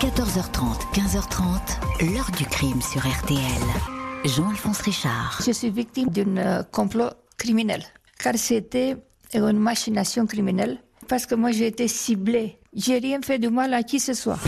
14h30, 15h30, l'heure du crime sur RTL. Jean-Alphonse Richard. Je suis victime d'un euh, complot criminel, car c'était une machination criminelle, parce que moi j'ai été ciblée. J'ai rien fait de mal à qui ce soit.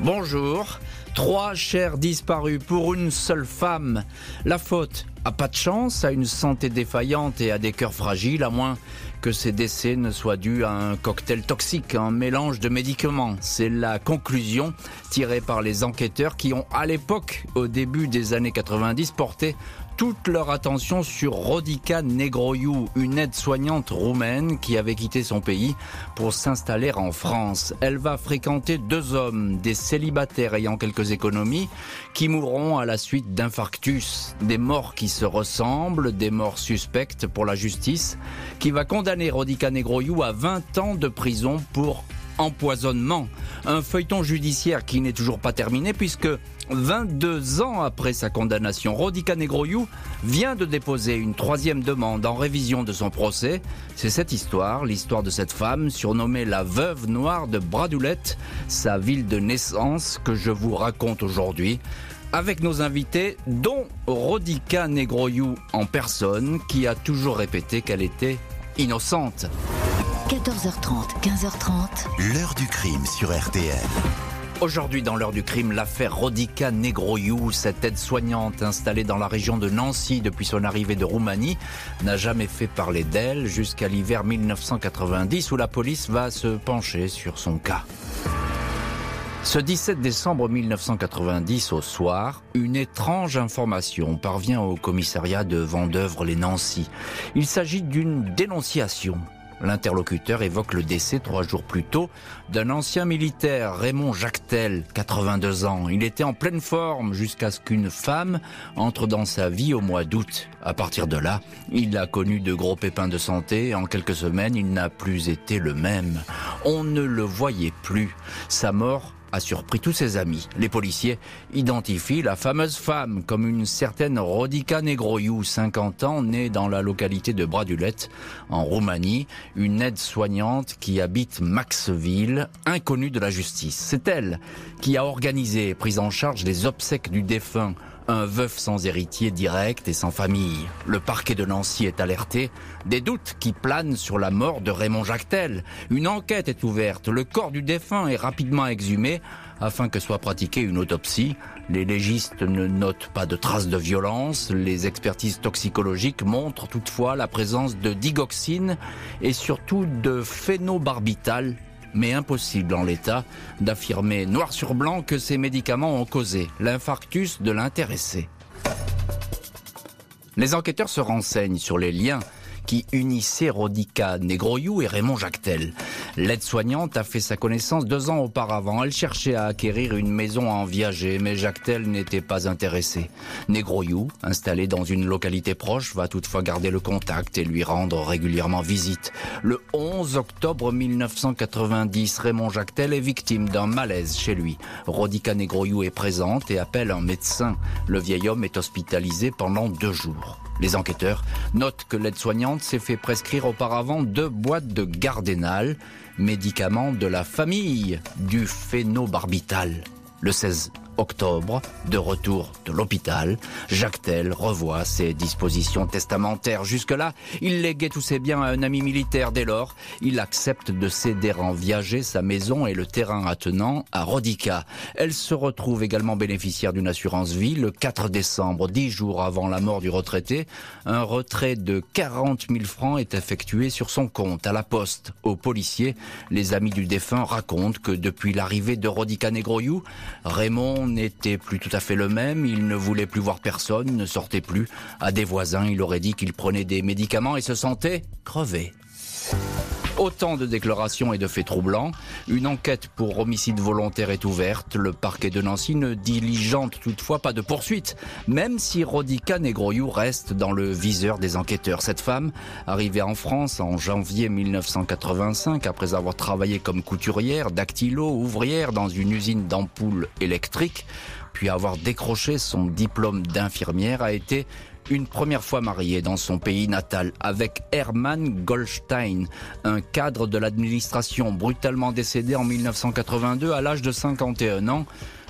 Bonjour. Trois chers disparus pour une seule femme. La faute a pas de chance, à une santé défaillante et à des cœurs fragiles, à moins que ces décès ne soient dus à un cocktail toxique, un mélange de médicaments. C'est la conclusion tirée par les enquêteurs qui ont, à l'époque, au début des années 90, porté toute leur attention sur Rodica Negroiu, une aide-soignante roumaine qui avait quitté son pays pour s'installer en France. Elle va fréquenter deux hommes, des célibataires ayant quelques économies, qui mourront à la suite d'infarctus, des morts qui se ressemblent, des morts suspectes pour la justice, qui va condamner Rodica Negroiu à 20 ans de prison pour empoisonnement. Un feuilleton judiciaire qui n'est toujours pas terminé puisque 22 ans après sa condamnation, Rodica Negroiu vient de déposer une troisième demande en révision de son procès. C'est cette histoire, l'histoire de cette femme surnommée la veuve noire de Bradoulette, sa ville de naissance que je vous raconte aujourd'hui avec nos invités, dont Rodica Negroiu en personne, qui a toujours répété qu'elle était innocente. 14h30, 15h30. L'heure du crime sur RTL. Aujourd'hui, dans l'heure du crime, l'affaire Rodica Negroiu, cette aide-soignante installée dans la région de Nancy depuis son arrivée de Roumanie, n'a jamais fait parler d'elle jusqu'à l'hiver 1990 où la police va se pencher sur son cas. Ce 17 décembre 1990 au soir, une étrange information parvient au commissariat de Vendœuvre-les-Nancy. Il s'agit d'une dénonciation L'interlocuteur évoque le décès trois jours plus tôt d'un ancien militaire, Raymond Jactel, 82 ans. Il était en pleine forme jusqu'à ce qu'une femme entre dans sa vie au mois d'août. À partir de là, il a connu de gros pépins de santé. En quelques semaines, il n'a plus été le même. On ne le voyait plus. Sa mort a surpris tous ses amis. Les policiers identifient la fameuse femme comme une certaine Rodica Negroiu, 50 ans, née dans la localité de Bradulette, en Roumanie, une aide-soignante qui habite Maxville, inconnue de la justice. C'est elle qui a organisé et pris en charge les obsèques du défunt un veuf sans héritier direct et sans famille. Le parquet de Nancy est alerté. Des doutes qui planent sur la mort de Raymond Jactel. Une enquête est ouverte. Le corps du défunt est rapidement exhumé afin que soit pratiquée une autopsie. Les légistes ne notent pas de traces de violence. Les expertises toxicologiques montrent toutefois la présence de digoxine et surtout de phénobarbital, mais impossible en l'état d'affirmer noir sur blanc que ces médicaments ont causé l'infarctus de l'intéressé. Les enquêteurs se renseignent sur les liens qui unissait Rodica Negroiu et Raymond Jactel. L'aide-soignante a fait sa connaissance deux ans auparavant. Elle cherchait à acquérir une maison en viager, mais Jactel n'était pas intéressé. Negroiu, installé dans une localité proche, va toutefois garder le contact et lui rendre régulièrement visite. Le 11 octobre 1990, Raymond Jactel est victime d'un malaise chez lui. Rodica Negroiu est présente et appelle un médecin. Le vieil homme est hospitalisé pendant deux jours. Les enquêteurs notent que l'aide-soignante s'est fait prescrire auparavant deux boîtes de Gardénal, médicament de la famille du phénobarbital. Le 16 octobre, de retour de l'hôpital, Jacques Tell revoit ses dispositions testamentaires. Jusque-là, il léguait tous ses biens à un ami militaire. Dès lors, il accepte de céder en viager sa maison et le terrain attenant à Rodica. Elle se retrouve également bénéficiaire d'une assurance vie le 4 décembre, dix jours avant la mort du retraité. Un retrait de 40 000 francs est effectué sur son compte à la poste. Aux policiers, les amis du défunt racontent que depuis l'arrivée de Rodica Negroiu, Raymond n'était plus tout à fait le même, il ne voulait plus voir personne, ne sortait plus. À des voisins, il aurait dit qu'il prenait des médicaments et se sentait crevé. Autant de déclarations et de faits troublants. Une enquête pour homicide volontaire est ouverte. Le parquet de Nancy ne diligente toutefois pas de poursuite, même si Rodica Negroiu reste dans le viseur des enquêteurs. Cette femme, arrivée en France en janvier 1985, après avoir travaillé comme couturière, dactylo, ouvrière dans une usine d'ampoules électriques, puis avoir décroché son diplôme d'infirmière, a été une première fois marié dans son pays natal avec Hermann Goldstein, un cadre de l'administration brutalement décédé en 1982 à l'âge de 51 ans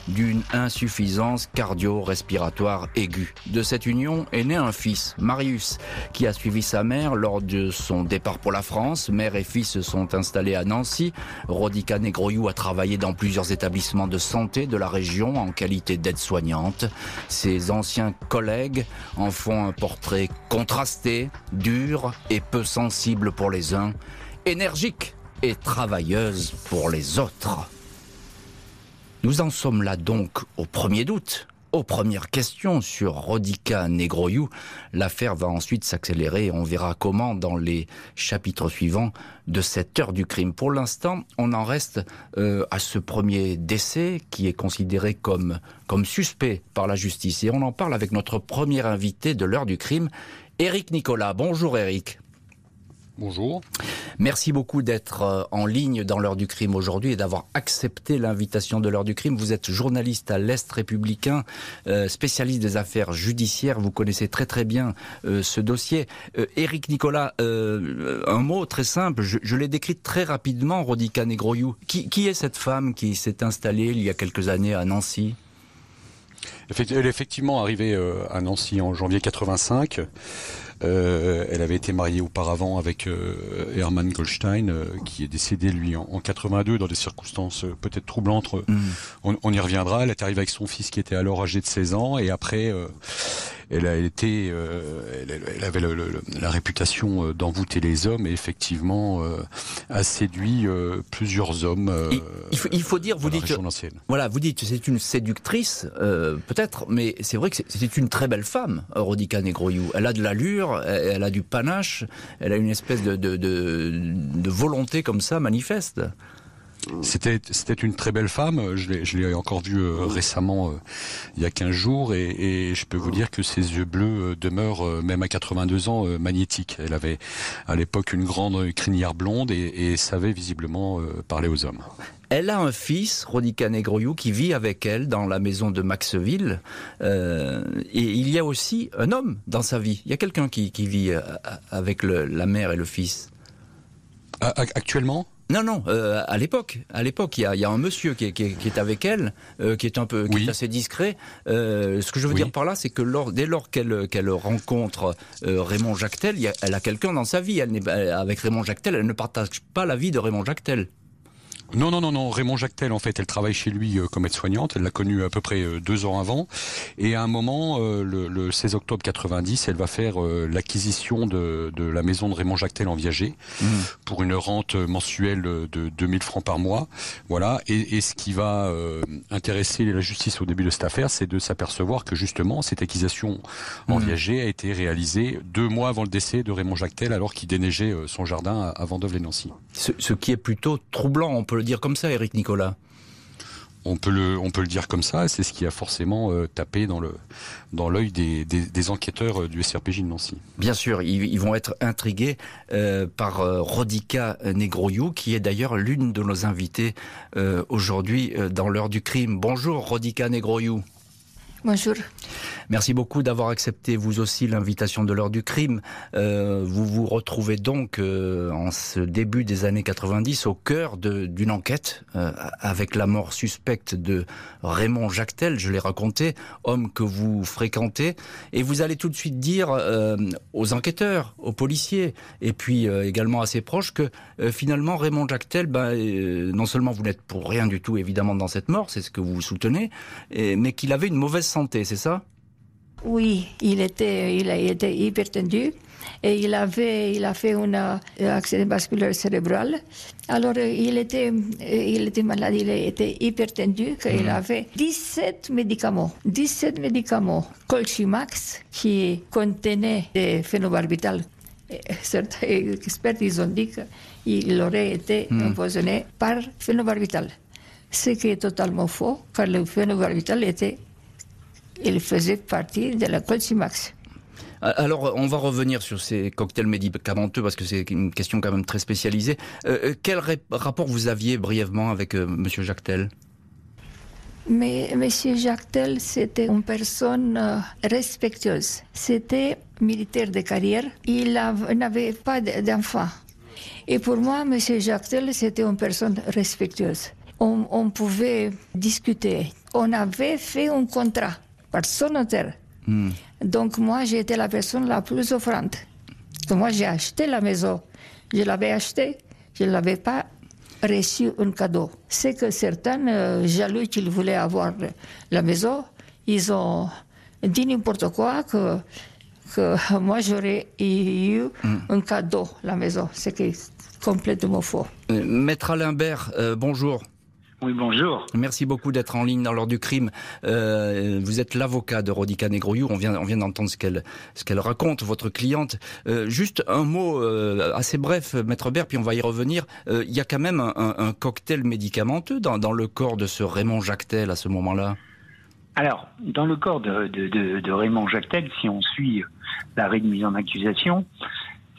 d'une insuffisance cardio-respiratoire aiguë. De cette union est né un fils, Marius, qui a suivi sa mère lors de son départ pour la France. Mère et fils se sont installés à Nancy. Rodica Negroyou a travaillé dans plusieurs établissements de santé de la région en qualité d'aide-soignante. Ses anciens collègues en font un portrait contrasté, dur et peu sensible pour les uns, énergique et travailleuse pour les autres. Nous en sommes là donc au 1er d'août. Aux premières questions sur Rodica Negroyou, l'affaire va ensuite s'accélérer et on verra comment dans les chapitres suivants de cette heure du crime. Pour l'instant, on en reste euh, à ce premier décès qui est considéré comme, comme suspect par la justice. Et on en parle avec notre premier invité de l'heure du crime, Éric Nicolas. Bonjour Éric. Bonjour. Merci beaucoup d'être euh, en ligne dans l'heure du crime aujourd'hui et d'avoir accepté l'invitation de l'heure du crime. Vous êtes journaliste à l'Est républicain, euh, spécialiste des affaires judiciaires. Vous connaissez très très bien euh, ce dossier. Éric Nicolas, un mot très simple. Je, l'ai décrit très rapidement, Rodica Negroyou. Qui, qui est cette femme qui s'est installée il y a quelques années à Nancy? Elle est effectivement arrivée à Nancy en janvier 85. Euh, elle avait été mariée auparavant avec euh, Hermann Goldstein, euh, qui est décédé lui en, 82 dans des circonstances peut-être troublantes. Mm. On, on, y reviendra. Elle est arrivée avec son fils qui était alors âgé de 16 ans et après elle a été, euh, elle, avait la réputation euh, d'envoûter les hommes et effectivement euh, a séduit plusieurs hommes. il, faut, il, faut, dire, vous dites, voilà, vous dites, c'est une séductrice, peut-être, mais c'est vrai que c'est une très belle femme, Rodica Negroyou. Elle a de l'allure, elle a du panache, elle a une espèce de, de, de, de volonté comme ça manifeste. C'était c'était une très belle femme. Je l'ai je l'ai encore vue euh, récemment, euh, il y a 15 jours, et, et, je peux vous dire que ses yeux bleus euh, demeurent même à 82 ans magnétiques. Elle avait à l'époque une grande crinière blonde et, et savait visiblement parler aux hommes. Elle a un fils, Rodika Negroyou, qui vit avec elle dans la maison de Maxville. Euh, et il y a aussi un homme dans sa vie. Il y a quelqu'un qui, qui, vit avec le, la mère et le fils. Actuellement? Non, non, euh, à l'époque, à l'époque, il y a, un monsieur qui est, avec elle, euh, qui est un peu, qui est assez discret. Euh, ce que je veux dire par là, c'est que dès lors qu'elle qu'elle rencontre Raymond Jactel, elle a quelqu'un dans sa vie. Elle avec Raymond Jactel, elle ne partage pas la vie de Raymond Jactel. Non, non, non, non. Raymond Jactel, en fait, elle travaille chez lui euh, comme aide-soignante. Elle l'a connu à peu près euh, deux ans avant. Et à un moment, euh, le, 16 octobre 90, elle va faire l'acquisition de, la maison de Raymond Jactel en Viager mmh. pour une rente mensuelle de 2000 francs par mois. Voilà. Et, ce qui va intéresser la justice au début de cette affaire, c'est de s'apercevoir que justement, cette acquisition en mmh. Viager a été réalisée deux mois avant le décès de Raymond Jactel, alors qu'il déneigeait son jardin à Vendôme-les-Nancy. Ce, ce qui est plutôt troublant, on peut le dire comme ça, Eric Nicolas on peut le on peut le dire comme ça. C'est ce qui a forcément euh, tapé dans le dans l'œil des, des, enquêteurs euh, du SRPJ de Nancy. Bien sûr, ils, vont être intrigués euh, par Rodica Negroyou, qui est d'ailleurs l'une de nos invités aujourd'hui dans l'heure du crime. Bonjour Rodica Negroyou. Bonjour. Merci beaucoup d'avoir accepté vous aussi l'invitation de l'heure du crime. Euh, vous vous retrouvez donc euh, en ce début des années 90 au cœur d'une enquête euh, avec la mort suspecte de Raymond Jactel, je l'ai raconté, homme que vous fréquentez, et vous allez tout de suite dire aux enquêteurs, aux policiers, et puis également à ses proches que finalement Raymond Jactel, ben, non seulement vous n'êtes pour rien du tout évidemment dans cette mort, c'est ce que vous soutenez, mais qu'il avait une mauvaise santé, c'est ça? Oui, il était, il a été hypertendu et il avait, il a fait un accident vasculaire cérébral. Alors il était, il était malade, il était hypertendu, il mm. avait 17 médicaments, 17 médicaments, Colchimax qui contenait des phénobarbital. Certains experts ils ont dit qu'il aurait été mm. empoisonné par phénobarbital. Ce qui est totalement faux, car le phénobarbital était il faisait partie de la Colcimax. Alors, on va revenir sur ces cocktails médicamenteux parce que c'est une question quand même très spécialisée. Euh, euh, quel rapport vous aviez brièvement avec M. Euh, Monsieur Jactel? Mais M. Jactel, c'était une personne euh, respectueuse. C'était militaire de carrière. Il n'avait pas d'enfant. Et pour moi, M. Jactel, c'était une personne respectueuse. On, pouvait discuter. On avait fait un contrat par son notaire. Hmm. Donc moi, j'étais la personne la plus offrante. moi, j'ai acheté la maison. Je l'avais achetée. Je ne l'avais pas reçu un cadeau. C'est que certains euh, jaloux qu'ils voulaient avoir la maison, ils ont dit n'importe quoi que, que moi j'aurais eu hmm. un cadeau la maison. C'est complètement faux. Euh, Maître Alain euh, bonjour. Oui, bonjour. Merci beaucoup d'être en ligne dans l'heure du crime. Euh, vous êtes l'avocat de Rodica Negroyou. On vient, on vient d'entendre ce qu'elle, ce qu'elle raconte, votre cliente. Euh, juste un mot euh, assez bref, Maître Bert, puis on va y revenir. Il y a quand même un, cocktail médicamenteux dans, dans, le corps de ce Raymond Jactel à ce moment-là? Alors, dans le corps de, de, de, de Raymond Jactel, si on suit l'arrêt de mise en accusation,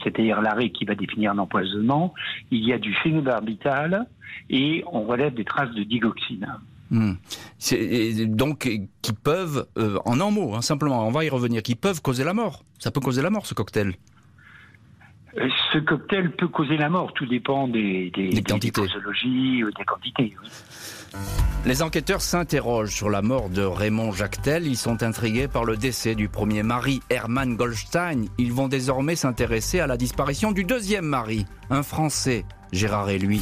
c'est-à-dire l'arrêt qui va définir l'empoisonnement, il y a du phénobarbital et on relève des traces de digoxine. Hmm. donc, qui peuvent, euh, en un mot, hein, simplement, on va y revenir, qui peuvent causer la mort. Ça peut causer la mort, ce cocktail. Ce cocktail peut causer la mort, tout dépend des, des, des quantités. Des, des quantités. Les enquêteurs s'interrogent sur la mort de Raymond Jactel. Ils sont intrigués par le décès du premier mari, Hermann Goldstein. Ils vont désormais s'intéresser à la disparition du deuxième mari, un Français, Gérard et lui.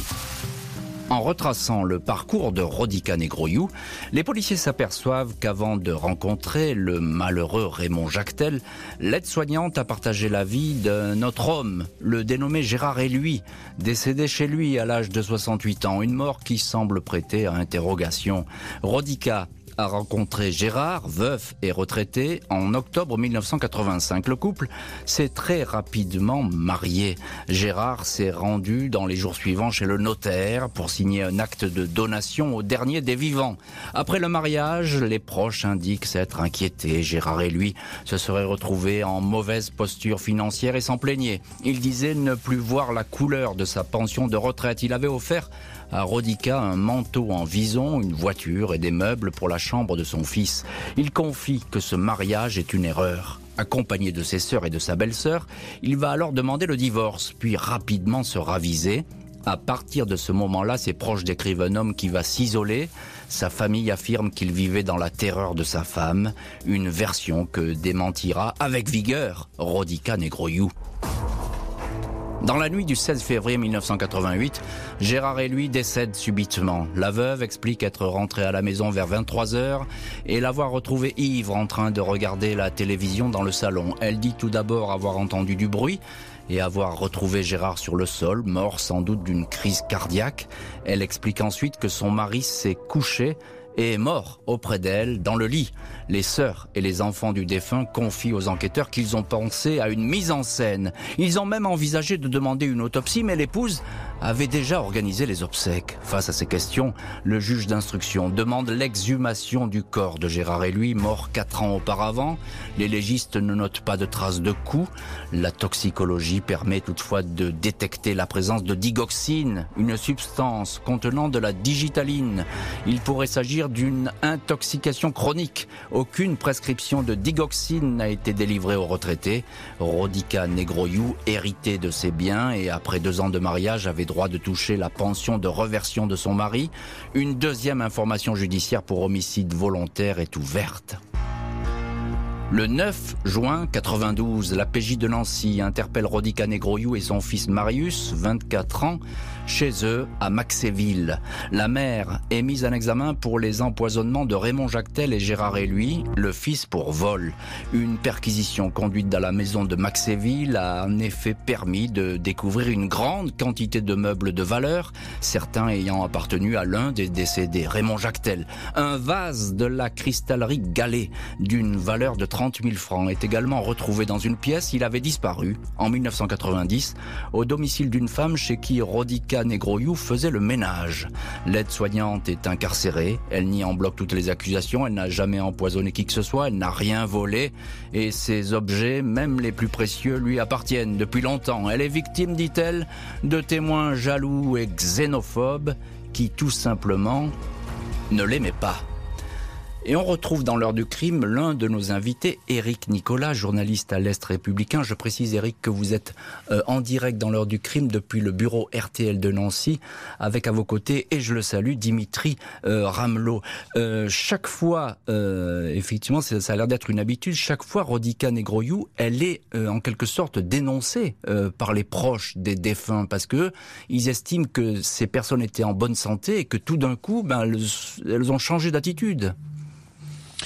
En retraçant le parcours de Rodica Negroyou, les policiers s'aperçoivent qu'avant de rencontrer le malheureux Raymond Jactel, l'aide-soignante a partagé la vie d'un autre homme, le dénommé Gérard lui, décédé chez lui à l'âge de 68 ans, une mort qui semble prêter à interrogation. Rodica a rencontré Gérard, veuf et retraité, en octobre 1985. Le couple s'est très rapidement marié. Gérard s'est rendu dans les jours suivants chez le notaire pour signer un acte de donation au dernier des vivants. Après le mariage, les proches indiquent s'être inquiétés. Gérard et lui se seraient retrouvés en mauvaise posture financière et s'en plaignaient. Il disait ne plus voir la couleur de sa pension de retraite. Il avait offert à Rodica un manteau en vison, une voiture et des meubles pour la chambre de son fils. Il confie que ce mariage est une erreur. Accompagné de ses sœurs et de sa belle-sœur, il va alors demander le divorce, puis rapidement se raviser. À partir de ce moment-là, ses proches décrivent un homme qui va s'isoler. Sa famille affirme qu'il vivait dans la terreur de sa femme, une version que démentira avec vigueur Rodica Negroyou. Dans la nuit du 16 février 1988, Gérard et lui décèdent subitement. La veuve explique être rentrée à la maison vers 23 heures et l'avoir retrouvé ivre en train de regarder la télévision dans le salon. Elle dit tout d'abord avoir entendu du bruit et avoir retrouvé Gérard sur le sol, mort sans doute d'une crise cardiaque. Elle explique ensuite que son mari s'est couché et est mort auprès d'elle dans le lit. Les sœurs et les enfants du défunt confient aux enquêteurs qu'ils ont pensé à une mise en scène. Ils ont même envisagé de demander une autopsie, mais l'épouse avait déjà organisé les obsèques. Face à ces questions, le juge d'instruction demande l'exhumation du corps de Gérard et lui, mort quatre ans auparavant. Les légistes ne notent pas de traces de coups. La toxicologie permet toutefois de détecter la présence de digoxine, une substance contenant de la digitaline. Il pourrait s'agir d'une intoxication chronique. Aucune prescription de digoxine n'a été délivrée aux retraités. Rodica Negroyou, hérité de ses biens et après deux ans de mariage, avait droit de toucher la pension de reversion de son mari. Une deuxième information judiciaire pour homicide volontaire est ouverte. Le 9 juin 92, la PJ de Nancy interpelle Rodica Negroyou et son fils Marius, 24 ans, chez eux à Maxéville. La mère est mise en examen pour les empoisonnements de Raymond Jactel et Gérard et lui, le fils pour vol. Une perquisition conduite dans la maison de Maxéville a en effet permis de découvrir une grande quantité de meubles de valeur, certains ayant appartenu à l'un des décédés, Raymond Jactel. Un vase de la cristallerie Gallet d'une valeur de 30 000 francs est également retrouvé dans une pièce. Il avait disparu en 1990 au domicile d'une femme chez qui Negroyou faisait le ménage. L'aide-soignante est incarcérée, elle nie en bloc toutes les accusations, elle n'a jamais empoisonné qui que ce soit, elle n'a rien volé, et ses objets, même les plus précieux, lui appartiennent depuis longtemps. Elle est victime, dit-elle, de témoins jaloux et xénophobes qui tout simplement ne l'aimaient pas. Et on retrouve dans l'heure du crime l'un de nos invités, Éric Nicolas, journaliste à l'Est républicain. Je précise, Éric, que vous êtes euh, en direct dans l'heure du crime depuis le bureau RTL de Nancy, avec à vos côtés, et je le salue, Dimitri euh, Ramelot. Euh, chaque fois, effectivement, ça, a l'air d'être une habitude, chaque fois, Rodica Negroyou, elle est en quelque sorte dénoncée par les proches des défunts, parce que ils estiment que ces personnes étaient en bonne santé et que tout d'un coup, ben, elles ont changé d'attitude.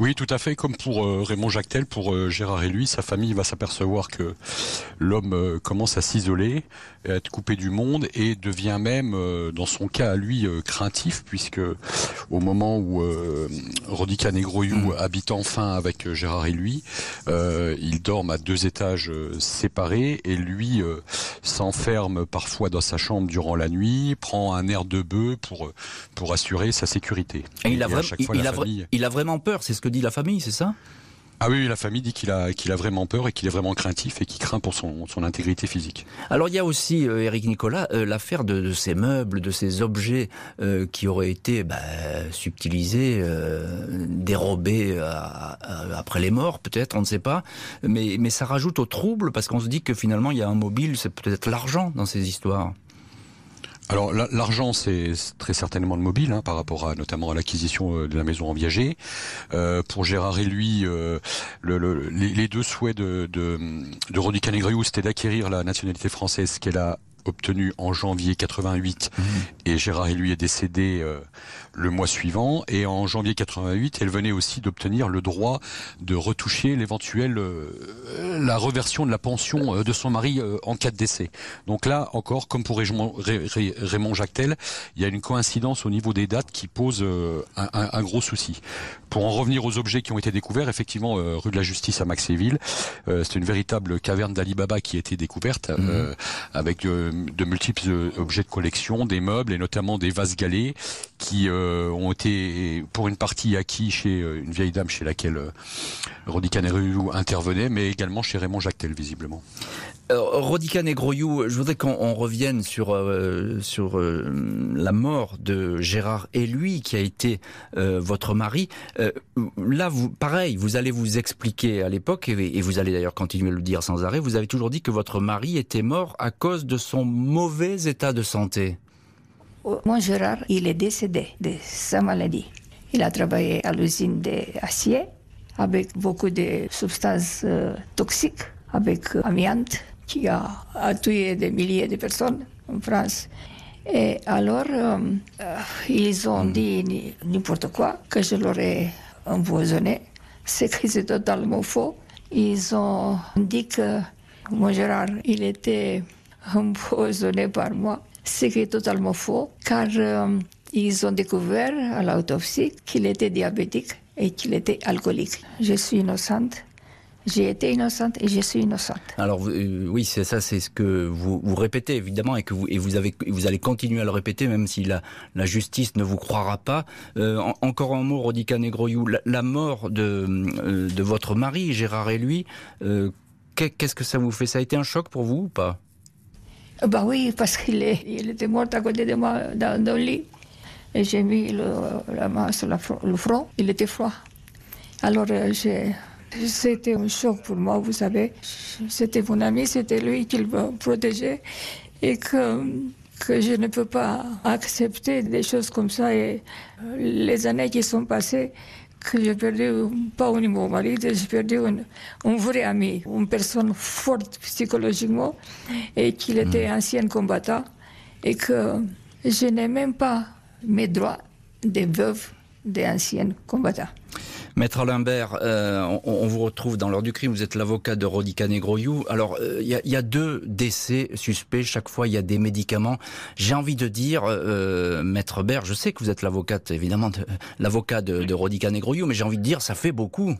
Oui, tout à fait. Comme pour euh, Raymond Jactel, pour euh, Gérard et lui, sa famille va s'apercevoir que l'homme euh, commence à s'isoler, à être coupé du monde et devient même, dans son cas à lui, craintif, puisque au moment où Rodica Negroyou mm. habite enfin avec Gérard et lui, ils dorment à deux étages séparés et lui s'enferme parfois dans sa chambre durant la nuit, prend un air de bœuf pour pour assurer sa sécurité. Et il, a, il a vraiment peur, c'est ce que dit la famille, c'est ça? Ah oui, la famille dit qu'il a, qu'il a vraiment peur et qu'il est vraiment craintif et qu'il craint pour son, son intégrité physique. Alors il y a aussi, euh, Eric Nicolas, euh, l'affaire de, ces meubles, de ces objets euh, qui auraient été bah, subtilisés, dérobés après les morts, peut-être, on ne sait pas. Mais, mais ça rajoute au trouble parce qu'on se dit que finalement il y a un mobile, c'est peut-être l'argent dans ces histoires. Alors l'argent, c'est très certainement le mobile, hein, par rapport à notamment à l'acquisition euh, de la maison en viager. Euh, pour Gérard et lui, euh, le, les, deux souhaits de, de, de Rodi c'était d'acquérir la nationalité française qu'elle a obtenue en janvier 88 mmh. et Gérard et lui est décédé le mois suivant. Et en janvier 88, elle venait aussi d'obtenir le droit de retoucher l'éventuelle euh, la reversion de la pension euh, de son mari euh, en cas de décès. Donc là encore, comme pour Raymond, Raymond Jactel, il y a une coïncidence au niveau des dates qui pose un, un, gros souci. Pour en revenir aux objets qui ont été découverts, effectivement, rue de la Justice à Maxéville, c'est une véritable caverne d'Alibaba qui a été découverte mmh. avec de multiples objets de collection, des meubles et notamment des vases galets qui euh, ont été pour une partie acquis chez euh, une vieille dame chez laquelle euh, Rodi intervenait, mais également chez Raymond Jactel visiblement. Rodica Negroyou, je voudrais qu'on revienne sur sur la mort de Gérard et lui qui a été votre mari. là, vous, pareil, vous allez vous expliquer à l'époque et, et, vous allez d'ailleurs continuer à le dire sans arrêt. Vous avez toujours dit que votre mari était mort à cause de son mauvais état de santé. Mon Gérard, il est décédé de sa maladie. Il a travaillé à l'usine d'acier avec beaucoup de substances euh, toxiques, avec amiante, qui a, tué des milliers de personnes en France. Et alors, euh, euh, ils ont dit n'importe quoi, que je l'aurais empoisonné. C'est que c'est totalement faux. Ils ont dit que mon Gérard, il était empoisonné par moi ce qui est totalement faux, car euh, ils ont découvert à l'autopsie qu'il était diabétique et qu'il était alcoolique. Je suis innocente. J'ai été innocente et je suis innocente. Alors euh, oui, c'est ça, c'est ce que vous, répétez évidemment et que vous allez continuer à le répéter même si la, justice ne vous croira pas. Euh, encore un mot, Rodica Negroyou, la, mort de votre mari Gérard et lui, qu'est-ce que ça vous fait? Ça a été un choc pour vous ou pas? Bah oui, parce qu'il il était mort à côté de moi dans, le lit. Et j'ai mis la main sur le front, il était froid. Alors euh, c'était un choc pour moi, vous savez. C'était mon ami, c'était lui qui me protégeait. Et que, que je ne peux pas accepter des choses comme ça. Et euh, les années qui sont passées, que j'ai perdu, pas un mon mari, j'ai perdu un, vrai ami, une personne forte psychologiquement et qu'il était mm. ancien combattant et que je n'ai même pas mes droits de veuve d'anciens combattants. Maître Limbert, euh, on, vous retrouve dans l'heure du crime, vous êtes l'avocat de Rodica Negroyou. Alors, euh, il y, a, deux décès suspects, chaque fois il y a des médicaments. J'ai envie de dire, euh, Maître Bert, je sais que vous êtes l'avocate, évidemment, l'avocat de, de Rodica Negroyou, mais j'ai envie de dire, ça fait beaucoup.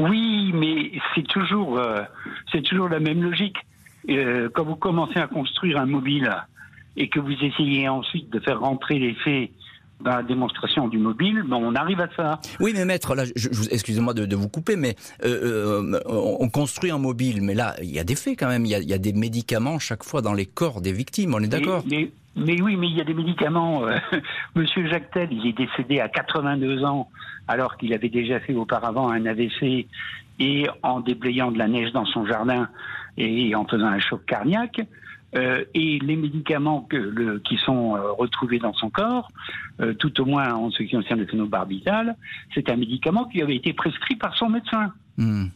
Oui, mais c'est toujours, c'est toujours la même logique. quand vous commencez à construire un mobile et que vous essayez ensuite de faire rentrer les faits dans la démonstration du mobile, ben on arrive à ça. Oui, mais maître, là, excusez-moi de, vous couper, mais euh, euh, on construit un mobile, mais là, il y a des faits quand même. Il y a, des médicaments chaque fois dans les corps des victimes. On est d'accord? Mais oui, mais il y a des médicaments. euh, Monsieur Jactel, il est décédé à 82 ans, alors qu'il avait déjà fait auparavant un AVC et en déblayant de la neige dans son jardin et en faisant un choc cardiaque. Euh, et les médicaments que, le- qui sont euh, retrouvés dans son corps, euh, tout au moins en ce qui concerne le phénobarbital, c'est un médicament qui avait été prescrit par son médecin. Hmm.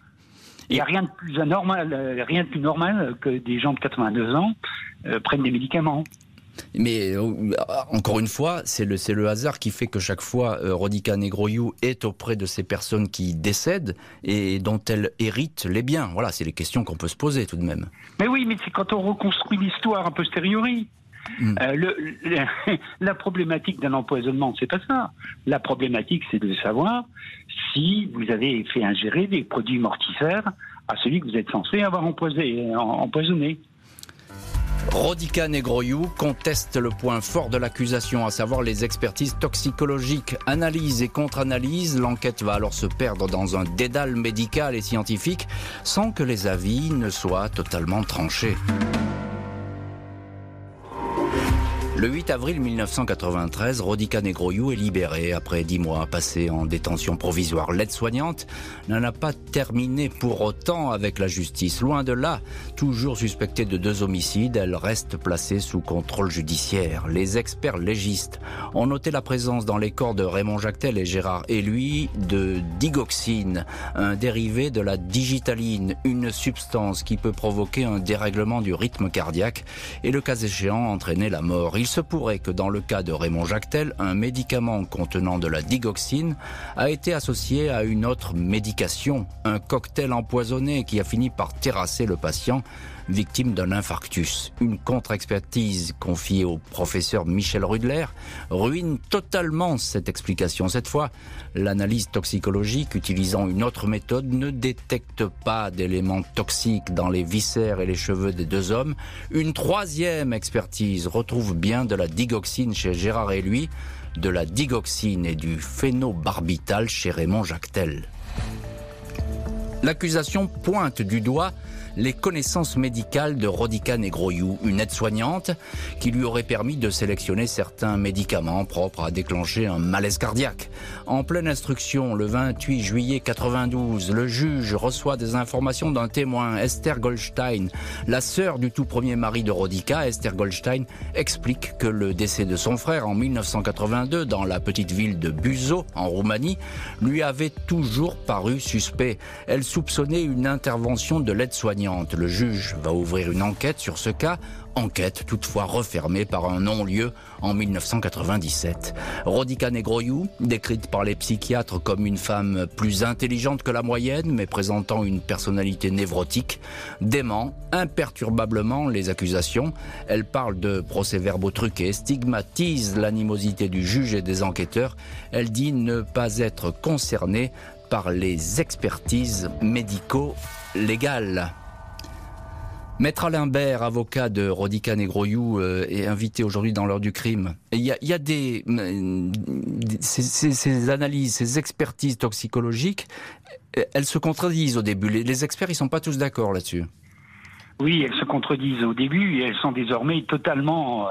Il n'y a rien de plus anormal, rien de plus normal que des gens de 82 ans euh, prennent des médicaments. Mais euh, encore une fois, c'est le, hasard qui fait que chaque fois, euh, Rodica Negroyou est auprès de ces personnes qui décèdent et dont elle hérite les biens. Voilà, c'est les questions qu'on peut se poser tout de même. Mais oui, mais c'est quand on reconstruit l'histoire a posteriori. Mm. Euh, le, le- la problématique d'un empoisonnement, c'est pas ça. La problématique, c'est de savoir si vous avez fait ingérer des produits mortifères à celui que vous êtes censé avoir empoisonné. Rodica Negroyou conteste le point fort de l'accusation, à savoir les expertises toxicologiques. Analyse et contre-analyse, l'enquête va alors se perdre dans un dédale médical et scientifique sans que les avis ne soient totalement tranchés. Le 8 avril 1993, Rodica Negroyou est libérée après dix mois passés en détention provisoire. L'aide-soignante n'en a pas terminé pour autant avec la justice. Loin de là, toujours suspectée de deux homicides, elle reste placée sous contrôle judiciaire. Les experts légistes ont noté la présence dans les corps de Raymond Jactel et Gérard et de digoxine, un dérivé de la digitaline, une substance qui peut provoquer un dérèglement du rythme cardiaque et le cas échéant entraîner la mort. Il se pourrait que dans le cas de Raymond Jactel, un médicament contenant de la digoxine a été associé à une autre médication, un cocktail empoisonné qui a fini par terrasser le patient victime d'un infarctus. Une contre-expertise confiée au professeur Michel Rudler ruine totalement cette explication. Cette fois, l'analyse toxicologique utilisant une autre méthode ne détecte pas d'éléments toxiques dans les viscères et les cheveux des deux hommes. Une troisième expertise retrouve bien de la digoxine chez Gérard et lui, de la digoxine et du phénobarbital chez Raymond Jactel. L'accusation pointe du doigt les connaissances médicales de Rodica Negroyou, une aide-soignante qui lui aurait permis de sélectionner certains médicaments propres à déclencher un malaise cardiaque. En pleine instruction, le 28 juillet 92, le juge reçoit des informations d'un témoin, Esther Goldstein. La sœur du tout premier mari de Rodica, Esther Goldstein, explique que le décès de son frère en 1982 dans la petite ville de Buzo, en Roumanie, lui avait toujours paru suspect. Elle soupçonnait une intervention de l'aide-soignante. Le juge va ouvrir une enquête sur ce cas, enquête toutefois refermée par un non-lieu en 1997. Rodica Negroyou, décrite par les psychiatres comme une femme plus intelligente que la moyenne, mais présentant une personnalité névrotique, dément imperturbablement les accusations. Elle parle de procès-verbaux truqués, stigmatise l'animosité du juge et des enquêteurs. Elle dit ne pas être concernée par les expertises médico-légales. Maître Alain Bert, avocat de Rodica Negroyou, euh, est invité aujourd'hui dans l'heure du crime. Il y a, des, euh, ces, analyses, ces expertises toxicologiques, euh, elles se contredisent au début. Les, experts, ils sont pas tous d'accord là-dessus. Oui, elles se contredisent au début et elles sont désormais totalement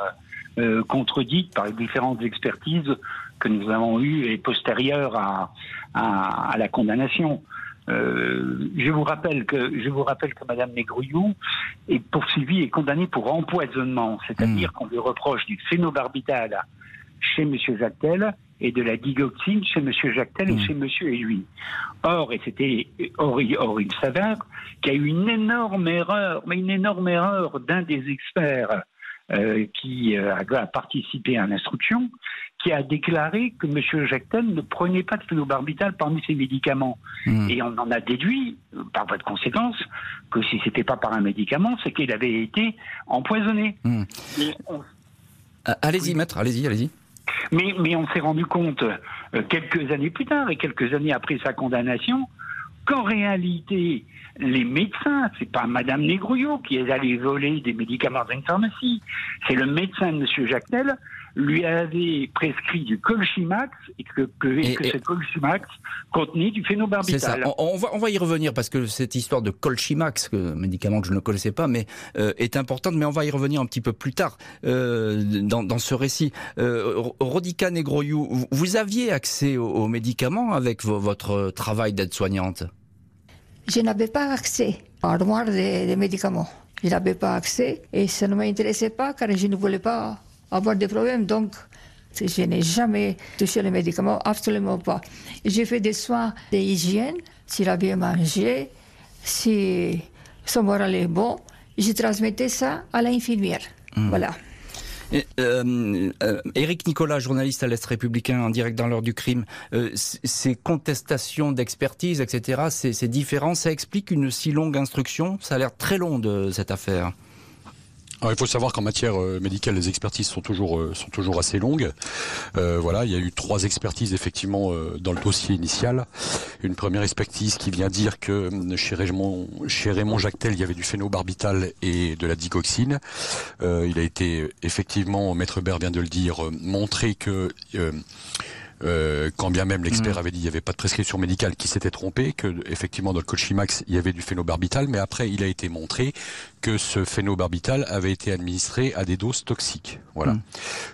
contredites par les différentes expertises que nous avons eues et postérieures à la condamnation. Euh, je vous rappelle que je vous rappelle que Madame Negrouillou est poursuivie et condamnée pour empoisonnement, c'est-à-dire qu'on lui reproche du phénobarbital chez Monsieur Jactel et de la digoxine chez Monsieur Jactel et Mm. chez Monsieur et lui. Or, et c'était, or, or, il s'avère qu'il y a eu une énorme erreur, mais une énorme erreur d'un des experts euh, qui euh, a participé à l'instruction, qui a déclaré que M. Jactel ne prenait pas de phénobarbital parmi ses médicaments. Hmm. Et on en a déduit, euh, par voie de conséquence, que si c'était pas par un médicament, c'est qu'il avait été empoisonné. Hmm. On Ah, Allez-y, maître, allez-y, allez-y. mais, mais on s'est rendu compte euh, quelques années plus tard et quelques années après sa condamnation qu'en réalité, les médecins, c'est pas Madame Negrouillot qui est allée voler des médicaments dans une pharmacie, c'est le médecin de Monsieur Jactel lui avait prescrit du colchimax et que, que, Et- que et- ce colchimax contenait du C'est ça. phénobarbital. On, on va, on va y revenir parce que cette histoire de Colchimax, que, médicament que je ne connaissais pas, mais euh, est importante. Mais on va y revenir un petit peu plus tard euh, dans, dans ce récit. Euh, Rodica Negroyou, vous- vous aviez accès aux, aux médicaments avec vo- votre travail d'aide-soignante? Je n'avais pas accès à l'armoire des, des médicaments. Je n'avais pas accès et ça ne m'intéressait pas car je ne voulais pas avoir de problèmes. Donc, je n'ai jamais touché les médicaments, absolument pas. J'ai fait des soins d'hygiène, s'il a bien mangé, si son moral est bon, je transmettais ça à l'infirmière. Voilà. Et, euh, euh, Éric Nicolas, journaliste à l'Est républicain en direct dans l'heure du crime, euh, ces contestations d'expertise, etc., c'est différent, ça explique une si longue instruction? Ça a l'air très long de cette affaire. Alors, il faut savoir qu'en matière euh, médicale, les expertises sont toujours euh, sont toujours assez longues. Euh, voilà, il y a eu trois expertises effectivement dans le dossier initial. Une première expertise qui vient dire que chez Raymond chez Raymond Jactel, il y avait du phénobarbital et de la digoxine. Il a été effectivement, maître Bert vient de le dire, montré que euh, quand bien même l'expert avait dit qu'il n'y avait pas de prescription médicale, qui s'était trompé, que effectivement dans le Colchimax il y avait du phénobarbital, mais après il a été montré que ce phénobarbital avait été administré à des doses toxiques. Voilà. Mm.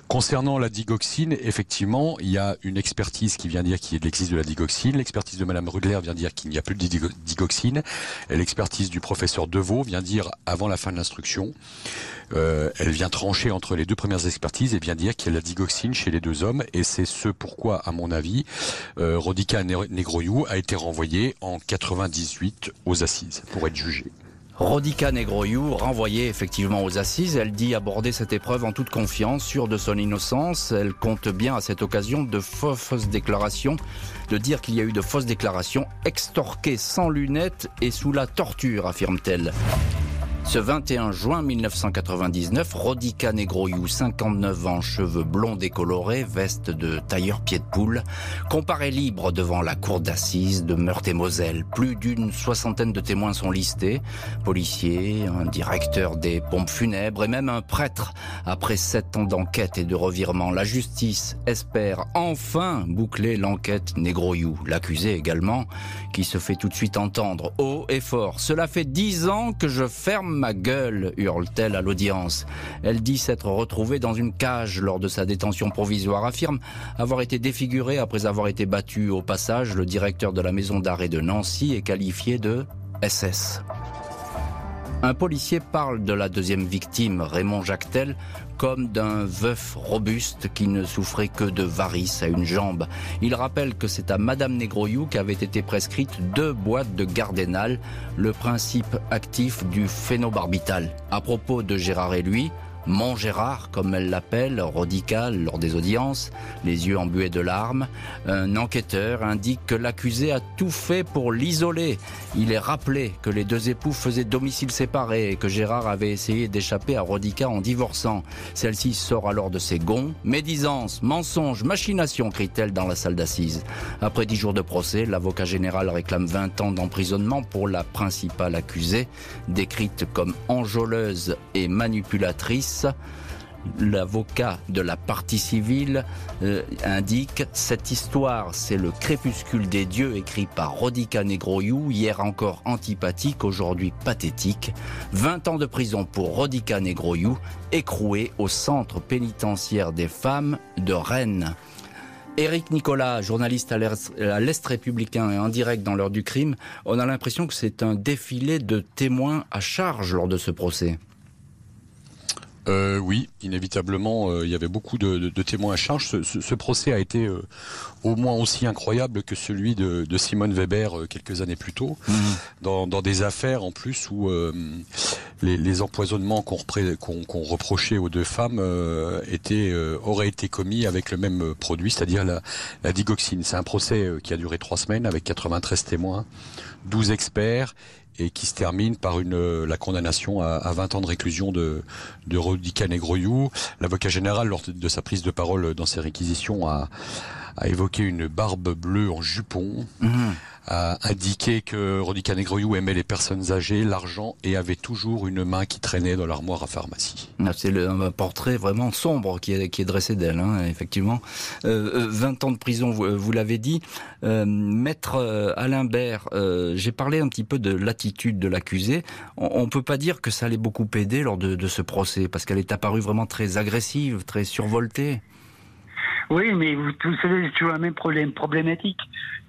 Concernant la digoxine, effectivement, il y a une expertise qui vient dire qu'il existe de la digoxine. L'expertise de Madame Rudler vient dire qu'il n'y a plus de digo- digoxine. Et l'expertise du professeur Deveau vient dire avant la fin de l'instruction. Euh, elle vient trancher entre les deux premières expertises et vient dire qu'il y a la digoxine chez les deux hommes. Et c'est ce pourquoi, à mon avis, euh, Rodica Ne- Negroyou a été renvoyé en 98 aux assises pour être jugé. Rodica Negroyou, renvoyée effectivement aux assises, elle dit aborder cette épreuve en toute confiance, sûre de son innocence. Elle compte bien à cette occasion de fa- fausses déclarations, de dire qu'il y a eu de fausses déclarations, extorquées sans lunettes et sous la torture, affirme-t-elle. Ce 21 juin 1999, Rodica Negroyou, 59 ans, cheveux blonds décolorés, veste de tailleur pied de poule, comparé libre devant la cour d'assises de Meurthe-et-Moselle. Plus d'une soixantaine de témoins sont listés, policiers, un directeur des pompes funèbres et même un prêtre. Après sept ans d'enquête et de revirement, la justice espère enfin boucler l'enquête Negroyou. L'accusé également, qui se fait tout de suite entendre haut et fort. Cela fait dix ans que je ferme ma gueule, hurle-t-elle à l'audience. Elle dit s'être retrouvée dans une cage lors de sa détention provisoire, affirme avoir été défigurée après avoir été battue au passage. Le directeur de la maison d'arrêt de Nancy est qualifié de SS. Un policier parle de la deuxième victime, Raymond Jactel, comme d'un veuf robuste qui ne souffrait que de varices à une jambe. Il rappelle que c'est à Madame Negroyou qu'avaient été prescrites deux boîtes de Gardénal, le principe actif du phénobarbital. À propos de Gérard et lui, mon Gérard, comme elle l'appelle, radical lors des audiences, les yeux embués de larmes, un enquêteur indique que l'accusé a tout fait pour l'isoler. Il est rappelé que les deux époux faisaient domicile séparé et que Gérard avait essayé d'échapper à Rodica en divorçant. Celle-ci sort alors de ses gonds. Médisance, mensonge, machination, crie-t-elle dans la salle d'assises. Après dix jours de procès, l'avocat général réclame 20 ans d'emprisonnement pour la principale accusée, décrite comme enjôleuse et manipulatrice. L'avocat de la partie civile euh, indique cette histoire, c'est le crépuscule des dieux écrit par Rodica Negroyou, hier encore antipathique, aujourd'hui pathétique. 20 ans de prison pour Rodica Negroyou, écroué au centre pénitentiaire des femmes de Rennes. Éric Nicolas, journaliste à l'Est à l'Est républicain et en direct dans l'heure du crime, on a l'impression que c'est un défilé de témoins à charge lors de ce procès. Euh, oui, inévitablement, euh, il y avait beaucoup de, de- de témoins à charge. Ce, ce- ce procès a été euh, au moins aussi incroyable que celui de, de Simone Weber euh, quelques années plus tôt, dans, dans des affaires en plus où les, les empoisonnements qu'on reprochait aux deux femmes étaient, auraient été commis avec le même produit, c'est-à-dire la, la digoxine. C'est un procès qui a duré trois semaines avec 93 témoins, 12 experts et qui se termine par une euh, la condamnation à, à 20 ans de réclusion de de Rodica Negroyou. L'avocat général, lors de sa prise de parole dans ses réquisitions, a, a évoqué une barbe bleue en jupon, a indiqué que Rodica Negroyou aimait les personnes âgées, l'argent et avait toujours une main qui traînait dans l'armoire à pharmacie. Ah, c'est un portrait vraiment sombre qui est, dressé d'elle, hein, effectivement. Euh, 20 ans de prison, vous, vous l'avez dit. Euh, Maître Alain Bert, j'ai parlé un petit peu de l'attitude de l'accusé. On, ne peut pas dire que ça allait beaucoup aider lors de ce procès, parce qu'elle est apparue vraiment très agressive, très survoltée. Oui, mais vous, savez, c'est toujours la même problème, problématique.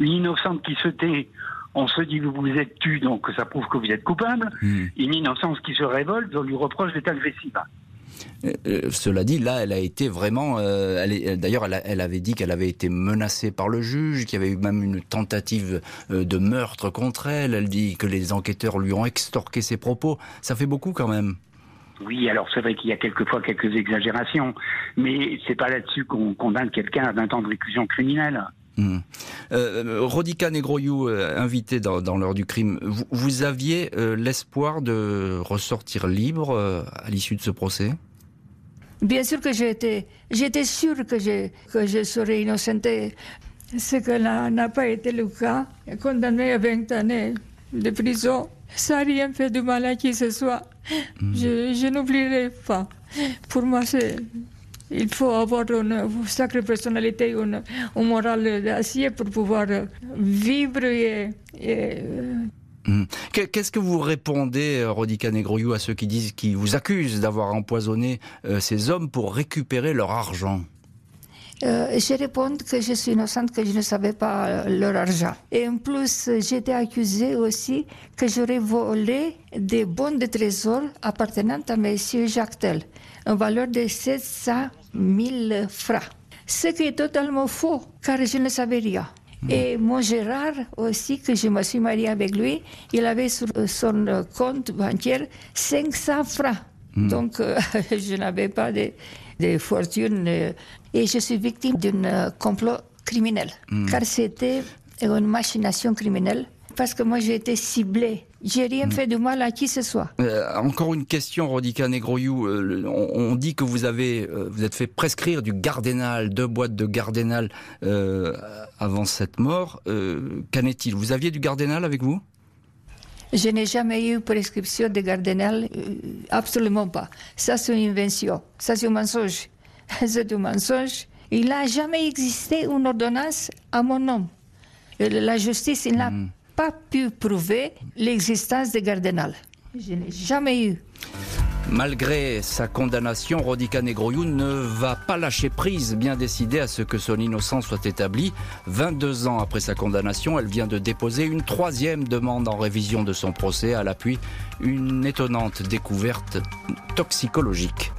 Une innocente qui se tait, on se dit vous vous êtes tu, donc ça prouve que vous êtes coupable. Hmm. Une innocence qui se révolte, on lui reproche d'être agressive. Euh, euh, cela dit, là, elle a été vraiment. Euh, d'ailleurs, elle, avait dit qu'elle avait été menacée par le juge, qu'il y avait eu même une tentative de meurtre contre elle. Elle dit que les enquêteurs lui ont extorqué ses propos. Ça fait beaucoup quand même. Oui, alors c'est vrai qu'il y a quelquefois quelques exagérations, mais c'est pas là-dessus qu'on condamne quelqu'un à 20 ans de réclusion criminelle. Euh, Rodica Negroyou, euh, invité dans, l'heure du crime, vous, aviez euh, l'espoir de ressortir libre à l'issue de ce procès? Bien sûr que j'étais, j'étais sûr que je, que je serais innocentée. Ce que n'a pas été le cas. Condamné à 20 années de prison, ça n'a rien fait de mal à qui que ce soit. Mm. Je, n'oublierai pas. Pour moi, c'est il faut avoir une sacrée personnalité, une, une morale d'acier pour pouvoir vivre et. Mm. Qu'est-ce que vous répondez, Rodica Negroyou, à ceux qui disent, qui vous accusent d'avoir empoisonné euh, ces hommes pour récupérer leur argent? Euh, je réponds que je suis innocente, que je ne savais pas euh, leur argent. Et en plus, j'étais accusée aussi que j'aurais volé des bons de trésor appartenant à M. Jacques Tell, en valeur de 700 000 francs. Ce qui est totalement faux, car je ne savais rien. Hmm. Et mon Gérard aussi, que je me suis mariée avec lui, il avait sur son compte bancaire 500 francs. Hmm. Donc, je n'avais pas de, de fortune et je suis victime d'un euh, complot criminel, hmm. car c'était une machination criminelle. Parce que moi, j'ai été ciblée. J'ai rien hmm. fait de mal à qui que ce soit. Euh, encore une question, Rodica Negroyou. Euh, on, dit que vous avez, vous êtes fait prescrire du Gardénal, deux boîtes de Gardénal avant cette mort. Qu'en est-il? Vous aviez du Gardénal avec vous? Je n'ai jamais eu prescription de Gardénal, absolument pas. Ça, c'est une invention, ça, c'est un mensonge. c'est un mensonge. Il n'a jamais existé une ordonnance à mon nom. La justice n'a hmm. pas pu prouver l'existence de Gardenal. Je n'ai jamais eu. Malgré sa condamnation, Rodica Negroyou ne va pas lâcher prise, bien décidée à ce que son innocence soit établie. 22 ans après sa condamnation, elle vient de déposer une troisième demande en révision de son procès à l'appui une étonnante découverte toxicologique.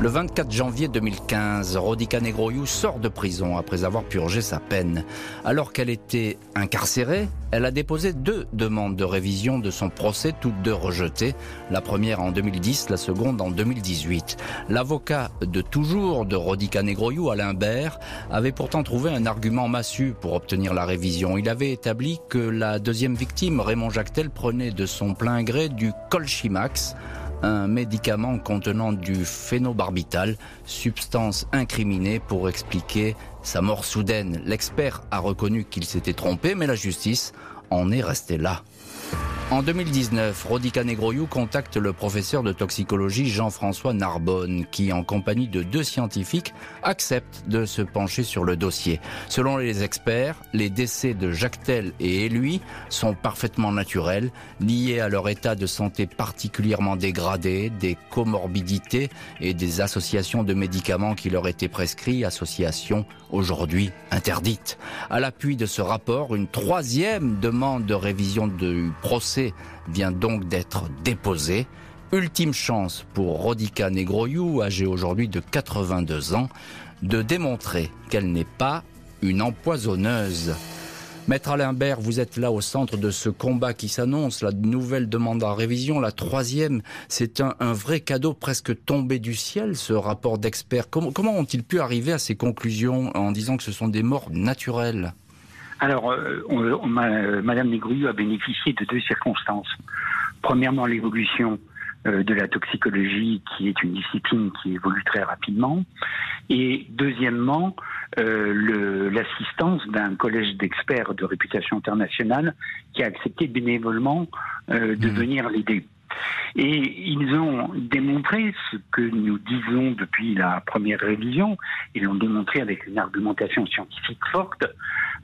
Le 24 janvier 2015, Rodica Negroyou sort de prison après avoir purgé sa peine. Alors qu'elle était incarcérée, elle a déposé deux demandes de révision de son procès, toutes deux rejetées. La première en 2010, la seconde en 2018. L'avocat de toujours de Rodica Negroyou, Alain Bert, avait pourtant trouvé un argument massu pour obtenir la révision. Il avait établi que la deuxième victime, Raymond Jactel, prenait de son plein gré du Colchimax, un médicament contenant du phénobarbital, substance incriminée pour expliquer sa mort soudaine. L'expert a reconnu qu'il s'était trompé, mais la justice en est restée là. En 2019, Rodica Negroyou contacte le professeur de toxicologie Jean-François Narbonne, qui, en compagnie de deux scientifiques, accepte de se pencher sur le dossier. Selon les experts, les décès de Jacques et lui sont parfaitement naturels, liés à leur état de santé particulièrement dégradé, des comorbidités et des associations de médicaments qui leur étaient prescrits, associations aujourd'hui interdites. À l'appui de ce rapport, une troisième demande de révision du procès vient donc d'être déposé. Ultime chance pour Rodica Negroyou, âgée aujourd'hui de 82 ans, de démontrer qu'elle n'est pas une empoisonneuse. Maître Alain Bert, vous êtes là au centre de ce combat qui s'annonce, la nouvelle demande en révision, la troisième. C'est un, vrai cadeau presque tombé du ciel, ce rapport d'experts. Comment ont-ils pu arriver à ces conclusions en disant que ce sont des morts naturelles? Alors, euh, Madame Negru a bénéficié de deux circonstances. Premièrement, l'évolution euh, de la toxicologie, qui est une discipline qui évolue très rapidement. Et deuxièmement, euh, l'assistance d'un collège d'experts de réputation internationale qui a accepté bénévolement euh, de mmh. venir l'aider. Et ils ont démontré ce que nous disons depuis la première révision, ils l'ont démontré avec une argumentation scientifique forte,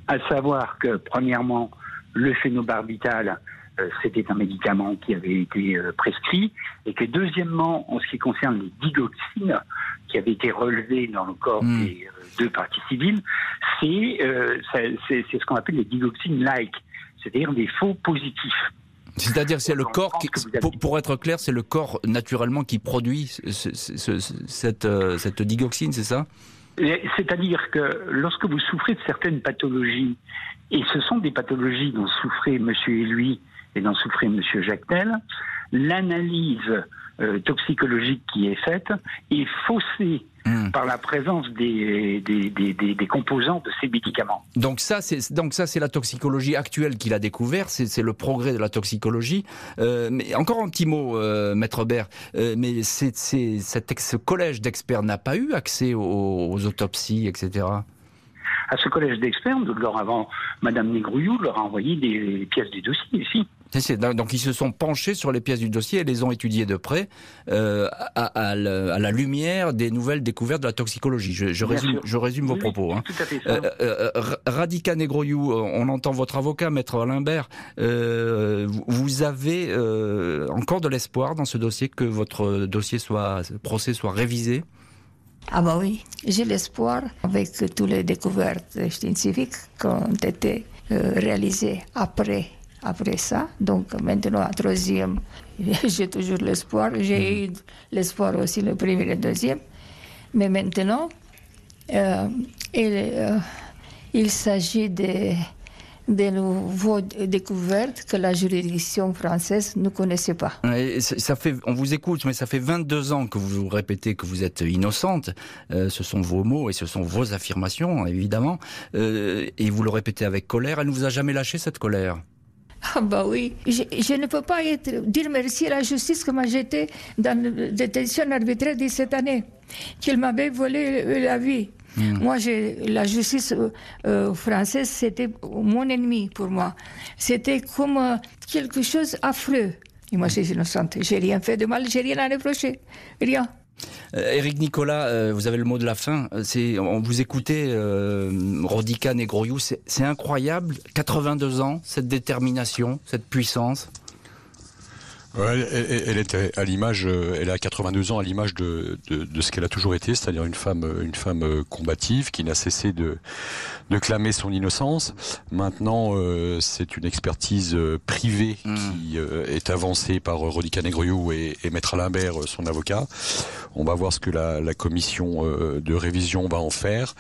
à savoir que, premièrement, le phénobarbital, euh, c'était un médicament qui avait été euh, prescrit, et que deuxièmement, en ce qui concerne les digoxines, qui avaient été relevées dans le corps hmm. des euh, deux parties civiles, c'est ce qu'on appelle les digoxines-like, c'est-à-dire des faux positifs. C'est-à-dire c'est le corps, qui, pour, être clair, c'est le corps naturellement qui produit cette, cette digoxine, c'est ça? C'est-à-dire que lorsque vous souffrez de certaines pathologies, et ce sont des pathologies dont souffrait monsieur et lui et dont souffrait monsieur Jactel, l'analyse euh, toxicologique qui est faite est faussée hmm. par la présence des, des, des, composants de ces médicaments. Donc ça, c'est donc ça, c'est la toxicologie actuelle qu'il a découvert. C'est le progrès de la toxicologie. Euh, mais encore un petit mot, euh, maître Bert. mais c'est, ce collège d'experts n'a pas eu accès aux, autopsies, etc. À ce collège d'experts, leur avant, Madame Negrouillou leur a envoyé des pièces du dossier ici. Donc ils se sont penchés sur les pièces du dossier et les ont étudiées de près euh, à, la, lumière des nouvelles découvertes de la toxicologie. Je, résume, je résume vos propos. Hein. Euh, euh, Radica Negroyou, on entend votre avocat, maître Alimbert. vous avez encore de l'espoir dans ce dossier que votre dossier soit procès soit révisé? Ah bah oui, j'ai l'espoir avec toutes les découvertes scientifiques qui ont été réalisées après après ça. Donc maintenant, à troisième, j'ai toujours l'espoir. J'ai eu l'espoir aussi le premier et le deuxième. Mais maintenant, euh, il, euh, il s'agit de, de nouvelles découvertes que la juridiction française ne connaissait pas. ça fait, on vous écoute, mais ça fait 22 ans que vous répétez que vous êtes innocente. Euh, ce sont vos mots et ce sont vos affirmations, évidemment. et vous le répétez avec colère. Elle ne vous a jamais lâché cette colère ah bah oui, je, ne peux pas dire merci à la justice que moi j'étais dans la détention arbitraire de cette année, qu'il m'avait volé la vie. Hmm. Moi, la justice euh, euh, française, c'était mon ennemi pour moi. C'était comme euh, quelque chose affreux. Et moi, je suis innocente. J'ai rien fait de mal, j'ai rien à reprocher. Rien. Eric euh, Nicolas, euh, vous avez le mot de la fin. Euh, on vous écoutez, euh, Rodica Negroyou, c'est incroyable. 82 ans, cette détermination, cette puissance. elle, elle, était à l'image, elle a 82 ans à l'image de, de, ce qu'elle a toujours été, c'est-à-dire une femme, une femme combative qui n'a cessé de, de clamer son innocence. Maintenant, euh, c'est une expertise euh, privée hmm. qui euh, est avancée par Rodica Negriou et, et Maître Limbert, son avocat. On va voir ce que la, la commission de révision va en faire,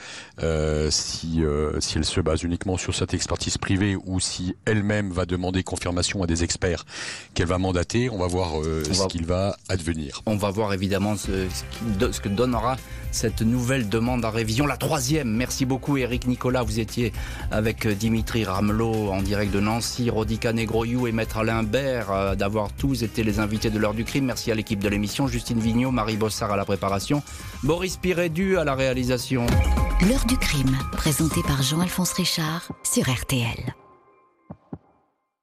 si, si elle se base uniquement sur cette expertise privée ou si elle-même va demander confirmation à des experts qu'elle va mandater. On va voir ce qu'il va advenir. On va voir évidemment ce, ce que donnera cette nouvelle demande à révision, la troisième. Merci beaucoup Eric Nicolas, vous étiez avec Dimitri Ramelot en direct de Nancy, Rodica Negroyou et Maître Alain Bert euh, d'avoir tous été les invités de l'heure du crime. Merci à l'équipe de l'émission, Justine Vignot, Marie Bossard à la préparation, Boris Pirédu à la réalisation. L'heure du crime, présenté par Jean-Alphonse Richard sur RTL.